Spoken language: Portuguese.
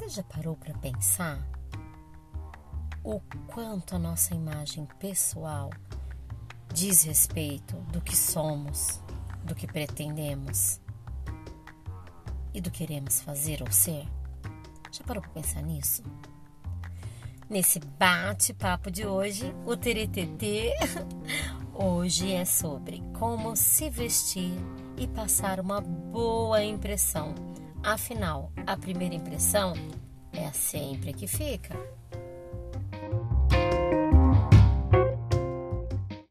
Você já parou para pensar o quanto a nossa imagem pessoal diz respeito do que somos, do que pretendemos e do que queremos fazer ou ser? Já parou para pensar nisso? Nesse bate-papo de hoje, o TTT hoje é sobre como se vestir e passar uma boa impressão. Afinal, a primeira impressão é sempre que fica.